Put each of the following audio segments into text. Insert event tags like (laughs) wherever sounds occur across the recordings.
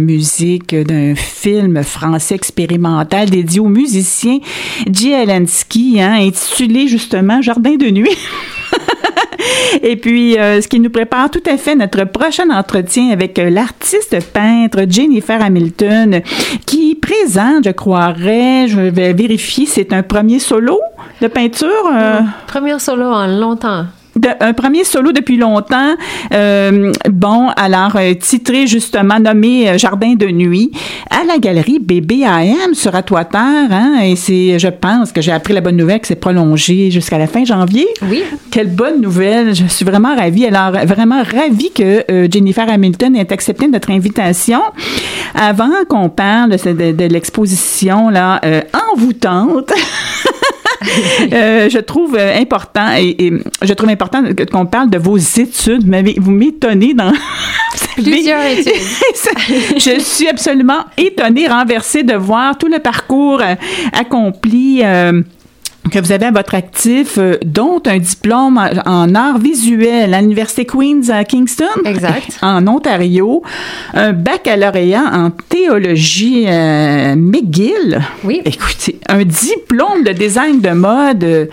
musique d'un film français expérimental dédié au musicien J. hein, intitulé justement Jardin de nuit. (laughs) Et puis, euh, ce qui nous prépare tout à fait notre prochain entretien avec euh, l'artiste peintre Jennifer Hamilton, qui présente, je croirais, je vais vérifier, c'est un premier solo de peinture. Euh, premier solo en longtemps un premier solo depuis longtemps. Euh, bon, alors euh, titré justement nommé euh, Jardin de nuit à la galerie BBAM sur Atoiteur. Hein, et c'est, je pense que j'ai appris la bonne nouvelle que c'est prolongé jusqu'à la fin janvier. Oui. Quelle bonne nouvelle. Je suis vraiment ravie. Alors, vraiment ravie que Jennifer Hamilton ait accepté notre invitation. Avant qu'on parle de, de l'exposition là envoûtante. (laughs) (laughs) Euh, je trouve euh, important et, je trouve important qu'on parle de vos études. Vous m'étonnez dans (laughs) plusieurs (laughs) études. je suis absolument étonnée, renversée de voir tout le parcours euh, accompli que vous avez à votre actif, euh, dont un diplôme en art visuel à l'Université Queen's à Kingston, exact. (laughs) en Ontario, un baccalauréat en théologie euh, McGill. Oui. Écoutez, un diplôme de design de mode.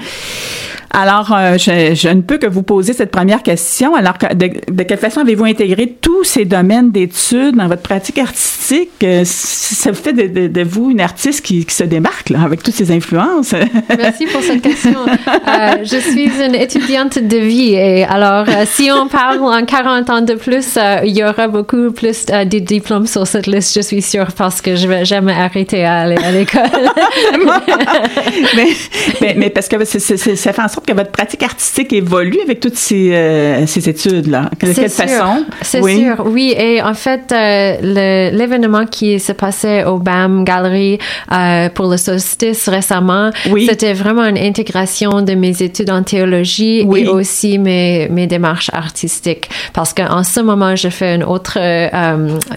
Alors, euh, je, ne peux que vous poser cette première question. Alors, de, quelle façon avez-vous intégré tous ces domaines d'études dans votre pratique artistique? Euh, ça fait de, vous une artiste qui, se démarque là, avec toutes ces influences. (laughs) Merci pour cette question. Euh, je suis une étudiante de vie et alors, si on parle en 40 ans de plus, il y aura beaucoup plus de diplômes sur cette liste, je suis sûre, parce que je vais jamais arrêter à aller à l'école. (laughs) mais, mais, parce que ça fait en sorte que votre pratique artistique évolue avec toutes ces, euh, ces études-là? De quelle façon? C'est sûr, oui. Et en fait, euh, l'événement qui se passait au BAM Gallery euh, pour le solstice récemment, c'était vraiment une intégration de mes études en théologie et aussi mes, mes démarches artistiques. Parce qu'en ce moment, je fais une autre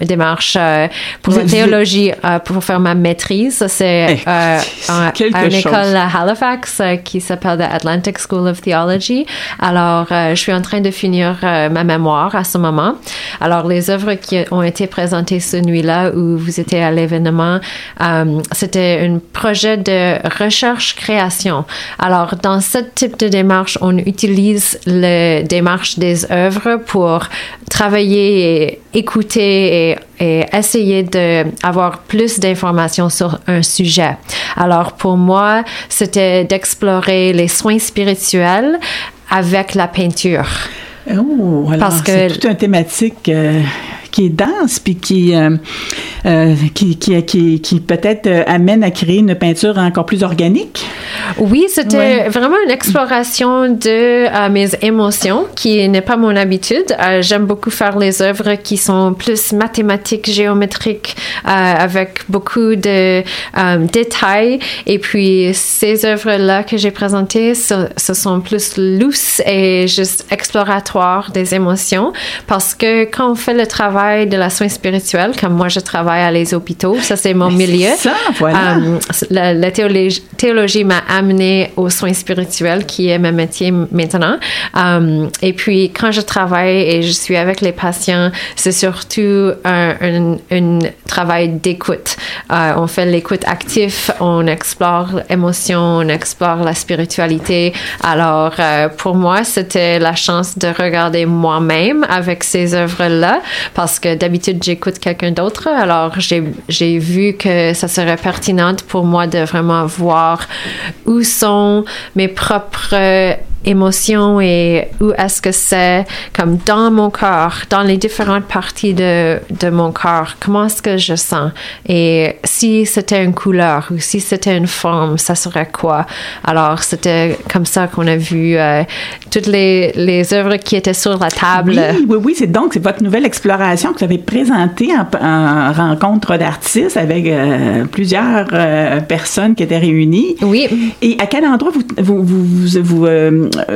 démarche pour la théologie pour faire ma maîtrise. C'est eh, à une école à Halifax qui s'appelle the Atlantic School of Theology. Alors, euh, je suis en train de finir euh, ma mémoire à ce moment. Alors, les œuvres qui ont été présentées ce nuit-là où vous étiez à l'événement, euh, c'était un projet de recherche-création. Alors, dans ce type de démarche, on utilise la démarche des œuvres pour travailler et écouter et, et essayer d'avoir plus d'informations sur un sujet. Alors pour moi, c'était d'explorer les soins spirituels avec la peinture. Oh, alors c'est toute une thématique euh, qui est dense puis qui, euh, euh, qui, qui, qui, qui peut-être euh, amène à créer une peinture encore plus organique? Oui, c'était vraiment une exploration de mes émotions qui n'est pas mon habitude. J'aime beaucoup faire les œuvres qui sont plus mathématiques, géométriques, avec beaucoup de détails. Et puis ces œuvres-là que j'ai présentées, ce, ce sont plus lousses et juste exploratoires des émotions parce que quand on fait le travail de la soin spirituelle, comme moi je travaille à les hôpitaux, ça c'est mon milieu. Ça, voilà. Euh, la, théologie, m'a amené aux soins spirituels, qui est mon métier maintenant. Euh, et puis quand je travaille et je suis avec les patients, c'est surtout un, un, travail d'écoute. Euh, on fait l'écoute active, on explore l'émotion, on explore la spiritualité. Alors pour moi, c'était la chance de regarder moi-même avec ces œuvres-là parce que d'habitude, j'écoute quelqu'un d'autre. Alors, j'ai vu que ça serait pertinent pour moi de vraiment voir où sont mes propres émotions et où est-ce que c'est comme dans mon corps, dans les différentes parties de, de mon corps, comment est-ce que je sens? Et si c'était une couleur ou si c'était une forme, ça serait quoi? Alors, c'était comme ça qu'on a vu euh, toutes les, les œuvres qui étaient sur la table. Oui, oui, oui, c'est donc c'est votre nouvelle exploration que vous avez présentée en, rencontre d'artistes avec euh, plusieurs euh, personnes qui étaient réunies. Oui. Et à quel endroit vous, vous, vous, vous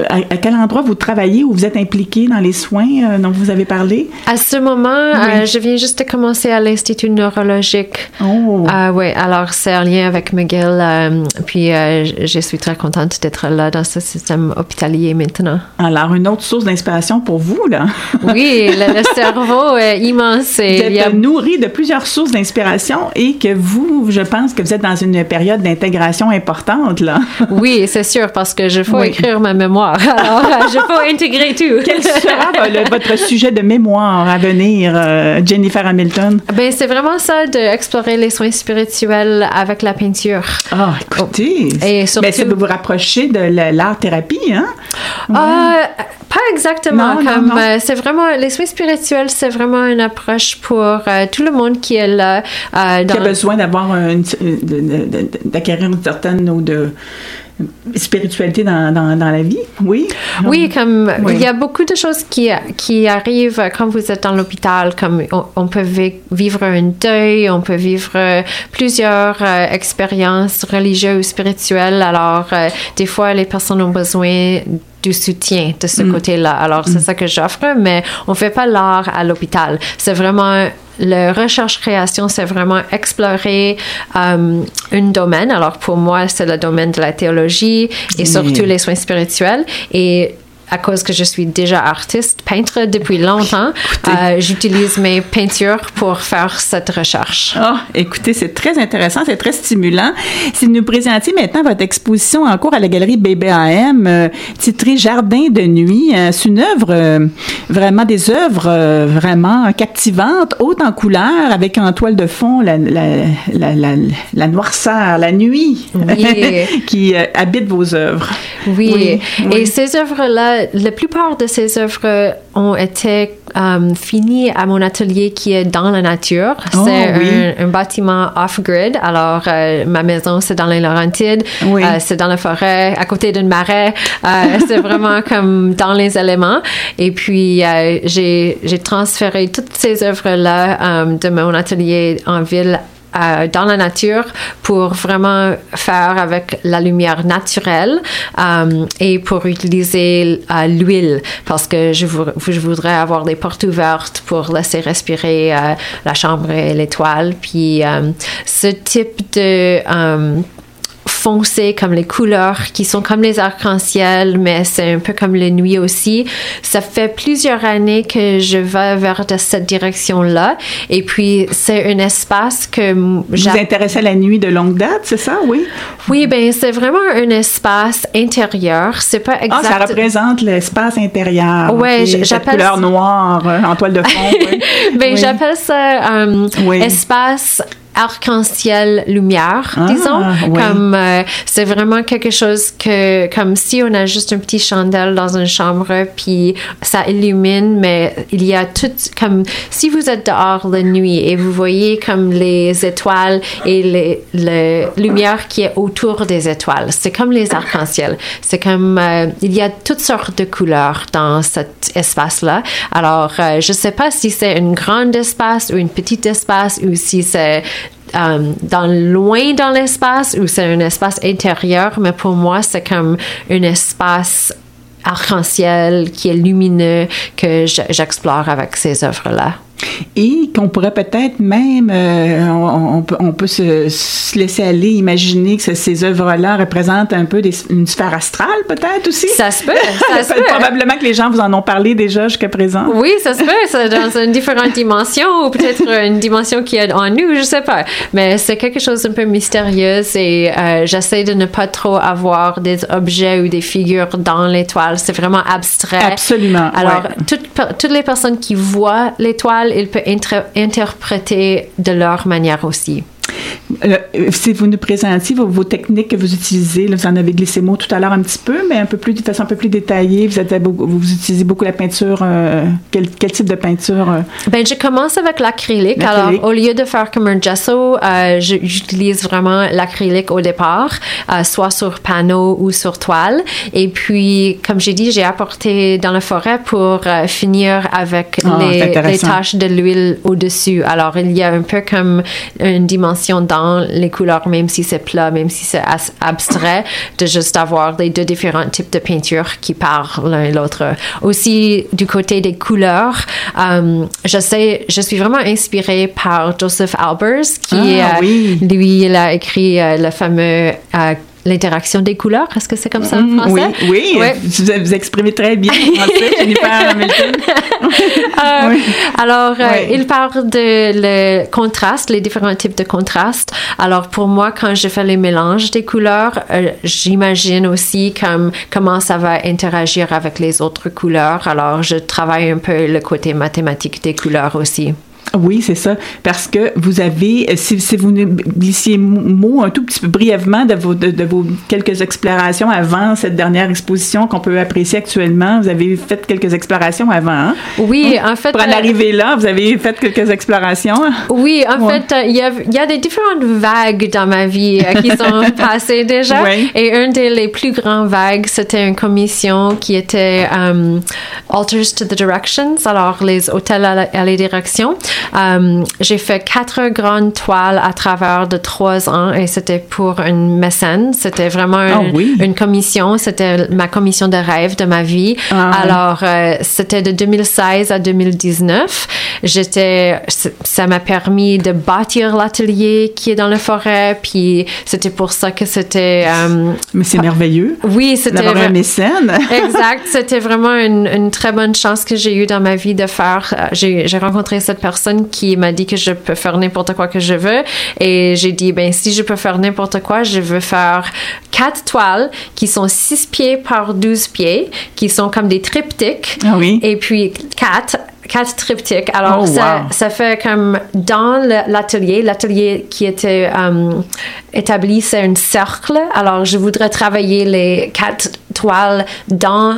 à, quel endroit vous travaillez ou vous êtes impliqué dans les soins dont vous avez parlé? À ce moment, je viens juste de commencer à l'Institut neurologique. Oh. oui, alors c'est en lien avec McGill. puis je suis très contente d'être là dans ce système hospitalier maintenant. Alors, une autre source d'inspiration pour vous, là? oui, le, (laughs) cerveau est immense. Et vous êtes nourri de plusieurs sources d'inspiration et que vous, je pense que vous êtes dans une période d'intégration importante, là. oui, c'est sûr, parce que je faut écrire ma mémoire. (laughs) Alors, euh, je faut intégrer tout. (laughs) Quel sera votre sujet de mémoire à venir, euh, Jennifer Hamilton? Ben, c'est vraiment ça, d'explorer les soins spirituels avec la peinture. Ah, écoutez. Et surtout... Mais ça vous vous rapprocher de l'art-thérapie, hein? Euh, pas exactement. comme c'est vraiment les soins spirituels, c'est vraiment une approche pour tout le monde qui est là. Euh, qui a besoin d'avoir d'acquérir une certaine ou de spiritualité dans, dans, dans, la vie, oui. Oui, comme il y a beaucoup de choses qui, qui arrivent quand vous êtes dans l'hôpital, comme on, peut vivre un deuil, on peut vivre plusieurs euh, expériences religieuses ou spirituelles. Alors, euh, des fois, les personnes ont besoin du soutien de ce mm. côté-là. Alors, c'est mm. ça que j'offre, mais on fait pas l'art à l'hôpital. C'est vraiment le recherche-création, c'est vraiment explorer euh, un domaine. Alors pour moi, c'est le domaine de la théologie et surtout les soins spirituels. Et à cause que je suis déjà artiste, peintre depuis longtemps, euh, j'utilise mes peintures pour faire cette recherche. Oh, écoutez, c'est très intéressant, c'est très stimulant. Si vous nous présentiez maintenant votre exposition en cours à la galerie BBAM, euh, titrée Jardin de nuit, euh, c'est une œuvre, vraiment des œuvres vraiment captivantes, hautes en couleurs, avec en toile de fond la, la, la, la, noirceur, la nuit (laughs) qui habite vos œuvres. Oui. oui. et ces œuvres-là, la plupart de ces œuvres ont été euh, finies à mon atelier qui est dans la nature. Oh, c'est un, bâtiment off-grid. Alors, euh, ma maison, c'est dans les Laurentides. Euh, c'est dans la forêt, à côté d'une marais. (laughs) c'est vraiment comme dans les éléments. Et puis, j'ai transféré toutes ces œuvres-là de mon atelier en ville euh, dans la nature pour vraiment faire avec la lumière naturelle euh, et pour utiliser euh, l'huile parce que je, je, voudrais avoir des portes ouvertes pour laisser respirer la chambre et l'étoile. Puis ce type de foncé, comme les couleurs qui sont comme les arcs-en-ciel, mais c'est un peu comme la nuit aussi. Ça fait plusieurs années que je vais vers cette direction-là. Et puis, c'est un espace que... Vous vous intéressez à la nuit de longue date, c'est ça, oui? Oui, ben c'est vraiment un espace intérieur. C'est pas exact... Ah, ça représente l'espace intérieur. Oui, j'appelle... couleur noire euh, en toile de fond. (laughs) oui. ben, j'appelle ça euh, espace arc-en-ciel lumière, ah, disons. Comme euh, c'est vraiment quelque chose que, comme si on a juste un petit chandelle dans une chambre, puis ça illumine, mais il y a tout, comme si vous êtes dehors la nuit et vous voyez comme les étoiles et les, les lumières qui est autour des étoiles. C'est comme les arcs-en-ciel. C'est comme, euh, il y a toutes sortes de couleurs dans cet espace-là. Alors, euh, je sais pas si c'est un grand espace ou un petit espace ou si c'est euh, dans loin dans l'espace ou c'est un espace intérieur, mais pour moi, c'est comme un espace arc-en-ciel qui est lumineux que j'explore avec ces œuvres-là et qu'on pourrait peut-être même, euh, on, peut, on, peut, se, laisser aller, imaginer que ces œuvres-là représentent un peu une sphère astrale, peut-être aussi. Ça se peut. (laughs) Ça se peut. Probablement que les gens vous en ont parlé déjà jusqu'à présent. Oui, ça se peut. C'est dans une différente dimension ou peut-être une dimension qui est en nous, je sais pas. Mais c'est quelque chose d'un peu mystérieux et euh, j'essaie de ne pas trop avoir des objets ou des figures dans l'étoile. C'est vraiment abstrait. Absolument. Alors, toutes, toutes les personnes qui voient l'étoile il peut interpréter de leur manière aussi. Euh, si vous nous présentiez vos, techniques que vous utilisez, vous en avez glissé mot tout à l'heure un petit peu, mais un peu plus de façon un peu plus détaillée. Vous, êtes, vous, utilisez beaucoup la peinture. Euh, quel, type de peinture euh? Ben, je commence avec l'acrylique. Alors, au lieu de faire comme un gesso, j'utilise vraiment l'acrylique au départ, soit sur panneau ou sur toile. Et puis, comme j'ai dit, j'ai apporté dans la forêt pour finir avec ah, les, les, taches de l'huile au-dessus. Alors, il y a un peu comme une dimension dans les couleurs, même si c'est plat, même si c'est abstrait, de juste avoir les deux différents types de peinture qui parlent l'un et l'autre. Aussi, du côté des couleurs, euh, je sais, je suis vraiment inspirée par Joseph Albers, qui, ah, lui, il a écrit le fameux l'interaction des couleurs. Est-ce que c'est comme ça en mm, français? Oui, oui. Vous, exprimez très bien en français, (laughs) Jennifer Hamilton. (laughs) euh, Alors, euh, il parle de le contraste, les différents types de contrastes. Alors, pour moi, quand je fais les mélanges des couleurs, euh, j'imagine aussi comme, comment ça va interagir avec les autres couleurs. Alors, je travaille un peu le côté mathématique des couleurs aussi. Oui, c'est ça. Parce que vous avez, si, si vous glissiez mot un tout petit peu brièvement de vos, de, vos quelques explorations avant cette dernière exposition qu'on peut apprécier actuellement, vous avez fait quelques explorations avant. Hein? Oui, en fait. Pour en euh, arriver là, vous avez fait quelques explorations? Oui, en fait, il y, y, a, des différentes vagues dans ma vie euh, qui sont (laughs) passées déjà. Et une des plus grandes vagues, c'était une commission qui était um, Alters to the Directions, alors les hôtels à, à les directions. Euh, j'ai fait quatre grandes toiles à travers de trois ans et c'était pour une mécène. C'était vraiment ah une, commission. C'était ma commission de rêve de ma vie. Ah Alors, euh, c'était de 2016 à 2019. J'étais, ça m'a permis de bâtir l'atelier qui est dans la forêt. Puis c'était pour ça que c'était. Euh, Mais c'est merveilleux. Oui, c'était. D'avoir un mécène. (laughs) exact. C'était vraiment une, une, très bonne chance que j'ai eue dans ma vie de faire. J'ai rencontré cette personne qui m'a dit que je peux faire n'importe quoi que je veux. Et j'ai dit, ben, si je peux faire n'importe quoi, je veux faire quatre toiles qui sont 6 pieds par 12 pieds, qui sont comme des triptyques. Ah oui. Et puis quatre quatre triptyques. Alors, oh, ça, ça, fait comme dans l'atelier, l'atelier qui était euh, établi, c'est un cercle. Alors, je voudrais travailler les quatre toiles dans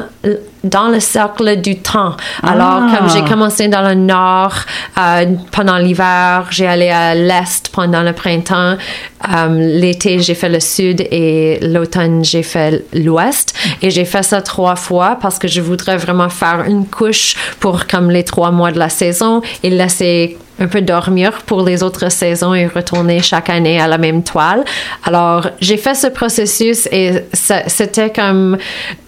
dans le cercle du temps. Alors, comme j'ai ah. commencé dans le nord euh, pendant l'hiver, j'ai allé à l'est pendant le printemps. Euh, l'été, j'ai fait le sud et l'automne, j'ai fait l'ouest. Et j'ai fait ça trois fois parce que je voudrais vraiment faire une couche pour comme les trois mois de la saison et laisser un peu dormir pour les autres saisons et retourner chaque année à la même toile. Alors, j'ai fait ce processus et c'était comme,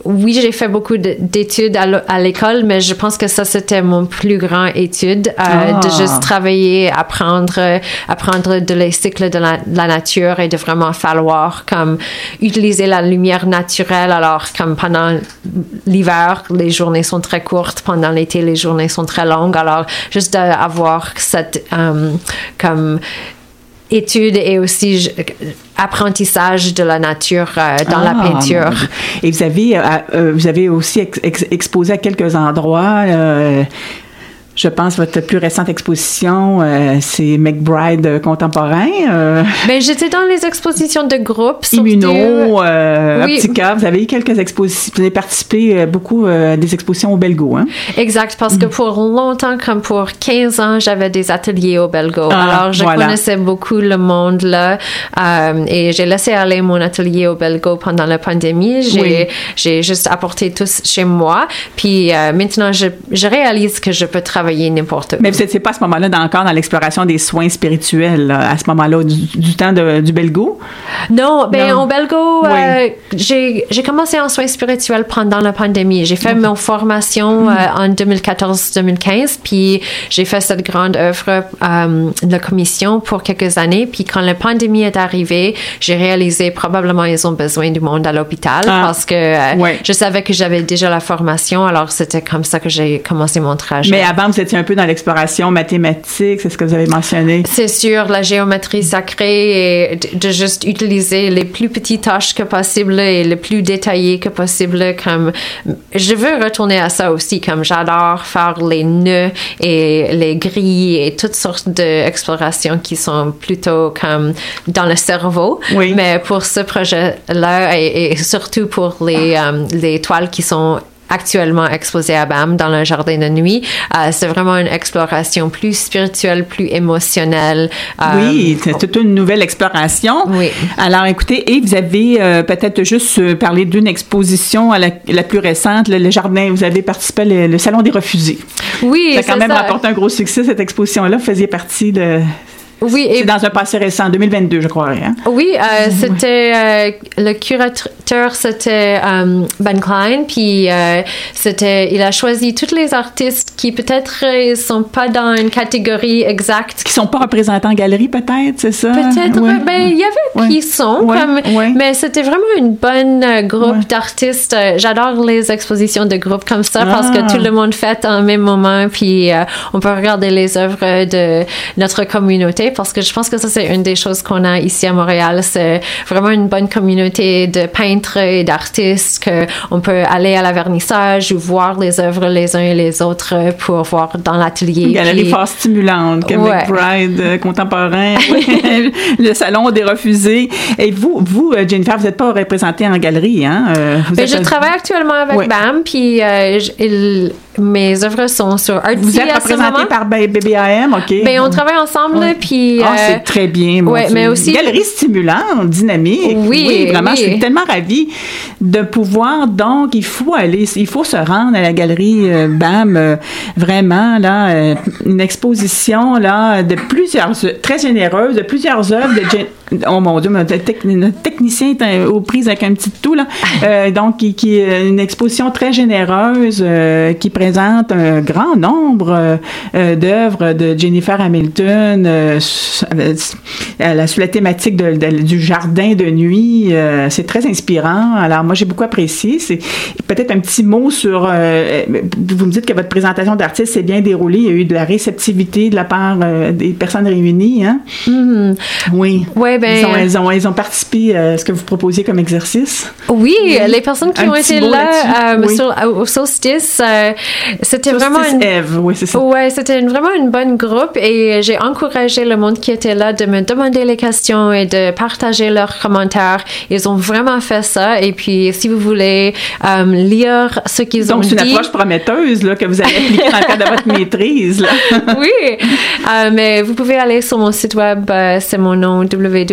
oui, j'ai fait beaucoup d'études à l'école, mais je pense que ça, c'était mon plus grand étude, euh, de ah. juste travailler, apprendre, apprendre de les cycles de la, de la, nature et de vraiment falloir comme utiliser la lumière naturelle. Alors, comme pendant l'hiver, les journées sont très courtes, pendant l'été, les journées sont très longues. Alors, juste d'avoir cette euh, comme étude et aussi apprentissage de la nature euh, dans la ah, peinture. Et vous avez, euh, vous avez aussi exposé à quelques endroits je pense votre plus récente exposition, euh, c'est McBride contemporain. Euh, ben, j'étais dans les expositions de groupe. Immuno, euh, Optica. Vous avez eu quelques expositions. Vous avez participé beaucoup à des expositions au Belgo, hein? Exact, parce que mm. pour longtemps, comme pour 15 ans, j'avais des ateliers au Belgo. Ah, Alors, je connaissais beaucoup le monde là. et j'ai laissé aller mon atelier au Belgo pendant la pandémie. J'ai, j'ai juste apporté tout chez moi. Puis maintenant, je, je réalise que je peux travailler n'importe Mais vous n'étiez pas à ce moment-là encore dans l'exploration des soins spirituels, à ce moment-là, du, temps du Belgo? Non, ben au Belgo, euh, j'ai commencé en soins spirituels pendant la pandémie. J'ai fait mon formation euh, en 2014-2015, puis j'ai fait cette grande œuvre euh, de la commission pour quelques années. Puis quand la pandémie est arrivée, j'ai réalisé probablement ils ont besoin du monde à l'hôpital ah. parce que je savais que j'avais déjà la formation, alors c'était comme ça que j'ai commencé mon trajet. Mais avant, vous étiez un peu dans l'exploration mathématique, c'est ce que vous avez mentionné? C'est sûr, la géométrie sacrée et de juste utiliser les plus petites tâches que possible et les plus détaillées que possible. Comme je veux retourner à ça aussi, comme j'adore faire les nœuds et les grilles et toutes sortes d'explorations qui sont plutôt comme dans le cerveau. Oui. Mais pour ce projet-là et, surtout pour les, euh, les toiles qui sont actuellement exposé à BAM dans le jardin de nuit. Euh, c'est vraiment une exploration plus spirituelle, plus émotionnelle. Euh, oui, c'est toute une nouvelle exploration. Oui. Alors, écoutez, et vous avez euh, peut-être juste parlé d'une exposition à la, plus récente, le, jardin, vous avez participé au le Salon des refusés. Oui, ça a quand même rapporté un gros succès, cette exposition-là. Vous faisiez partie de Oui. C'est dans un passé récent, 2022, je crois. Hein? Oui, c'était le curateur, c'était Ben Klein, puis c'était, il a choisi tous les artistes qui peut-être ne sont pas dans une catégorie exacte. Qui sont pas représentés en galerie, peut-être, c'est ça? Peut-être. Ben, il y avait qui sont, comme, mais c'était vraiment une bonne groupe d'artistes. J'adore les expositions de groupes comme ça parce que tout ah. le monde fait en même moment, puis euh, on peut regarder les œuvres de notre communauté parce que je pense que ça, c'est une des choses qu'on a ici à Montréal. C'est vraiment une bonne communauté de peintres et d'artistes qu'on peut aller à la vernissage ou voir les œuvres les uns et les autres pour voir dans l'atelier. Une galerie fort stimulante, comme ouais. McBride euh, contemporain, (laughs) (laughs) le salon des refusés. Et vous, vous, euh, Jennifer, vous n'êtes pas représentée en galerie, hein? Ben, je travaille actuellement avec BAM, puis il, mes œuvres sont sur Artsy Vous êtes représenté par BBAM, OK. Ben, on travaille ensemble, puis... Ah, c'est euh, très bien, moi. mais aussi... Galerie stimulante, dynamique. Oui, oui vraiment, je suis tellement ravie de pouvoir, donc, il faut aller, il faut se rendre à la galerie euh, BAM, euh, vraiment, là, une exposition, là, de plusieurs, très généreuse, de plusieurs œuvres de... Oh mon Dieu, notre, technicien est aux prises avec un petit tout, là. (laughs) donc, qui, qui est une exposition très généreuse, qui présente un grand nombre euh, euh, d'œuvres de Jennifer Hamilton euh, sous la thématique du jardin de nuit. c'est très inspirant. Alors, moi, j'ai beaucoup apprécié. C'est peut-être un petit mot sur... vous me dites que votre présentation d'artiste s'est bien déroulée. Il y a eu de la réceptivité de la part des personnes réunies. Hein? Mm-hmm. Oui. Ouais, ben, ils, ont, ils, ont, participé à ce que vous proposiez comme exercice. Oui, les personnes qui ont été là au solstice, c'était vraiment une... oui, c'est ça. Ouais, c'était vraiment une bonne groupe et j'ai encouragé le monde qui était là de me demander les questions et de partager leurs commentaires. Ils ont vraiment fait ça et puis si vous voulez euh, lire ce qu'ils ont dit... Donc c'est une approche prometteuse là, que vous allez appliquer dans le cadre de votre (laughs) maîtrise. Là. oui, euh, mais vous pouvez aller sur mon site web, euh, c'est mon nom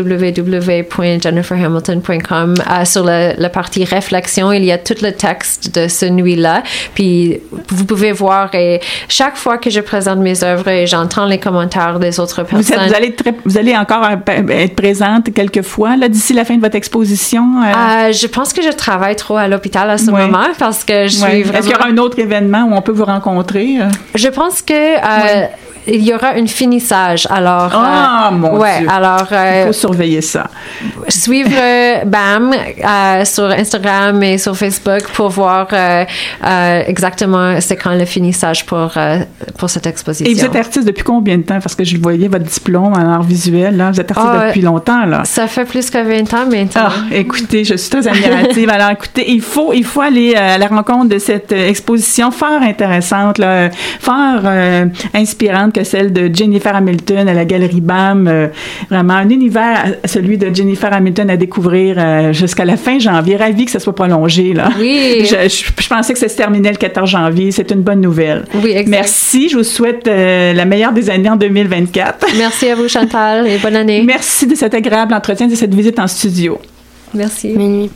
www.jenniferhamilton.com. sur la, partie réflexion, il y a tout le texte de ce nuit-là. Puis vous pouvez voir et chaque fois que je présente mes œuvres et j'entends les commentaires des autres personnes. Vous, allez, vous allez encore être présente quelques fois d'ici la fin de votre exposition. Euh? Euh, je pense que je travaille trop à l'hôpital à ce moment parce que je suis vraiment. Est-ce qu'il y aura un autre événement où on peut vous rencontrer? Euh? Je pense que il y aura un finissage. Alors, ah, mon ouais, Dieu. Alors, il faut surveiller ça. Suivre BAM sur Instagram et sur Facebook pour voir exactement c'est quand le finissage pour, euh, pour cette exposition. Et vous êtes artiste depuis combien de temps? Parce que je voyais votre diplôme en art visuel, là. Vous êtes artiste ah, depuis longtemps, là. Ça fait plus que 20 ans maintenant. Ah, écoutez, je suis très admirative. Alors, écoutez, il faut, il faut aller euh, à la rencontre de cette euh, exposition fort intéressante, là, fort inspirante que celle de Jennifer Hamilton à la Galerie BAM. vraiment, un univers, celui de Jennifer Hamilton à découvrir jusqu'à la fin janvier. Ravi que ça soit prolongé, là. Oui. (laughs) Je, je pensais que ça se terminait le 14 janvier. C'est une bonne nouvelle. Oui, exact. Merci. Je vous souhaite euh, la meilleure des années en 2024. (laughs) Merci à vous, Chantal, et bonne année. Merci de cet agréable entretien, de cette visite en studio. Merci. Minuit.